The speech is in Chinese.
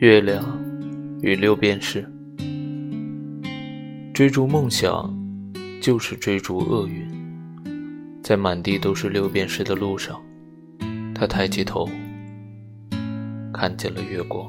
月亮与六便士。追逐梦想就是追逐厄运在满地都是六便士的路上他抬起头看见了月光。